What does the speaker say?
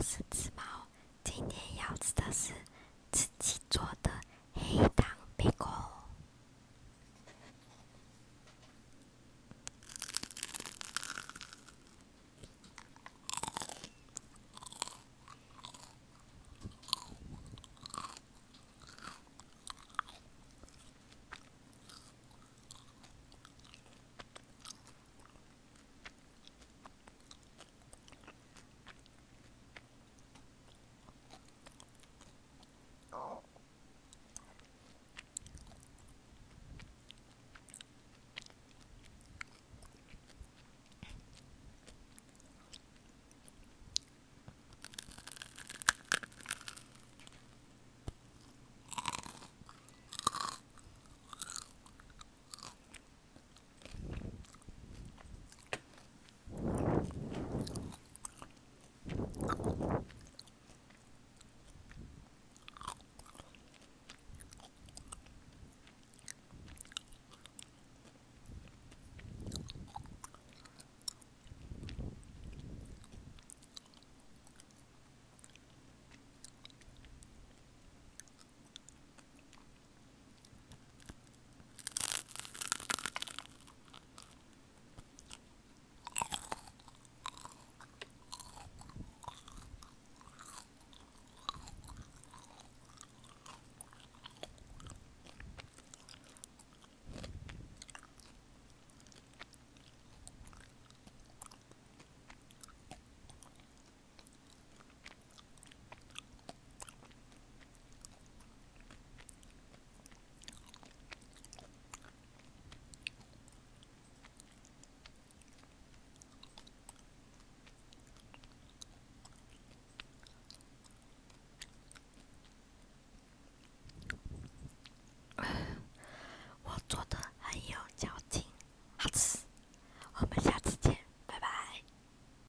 我是只猫今天要吃的是吃鸡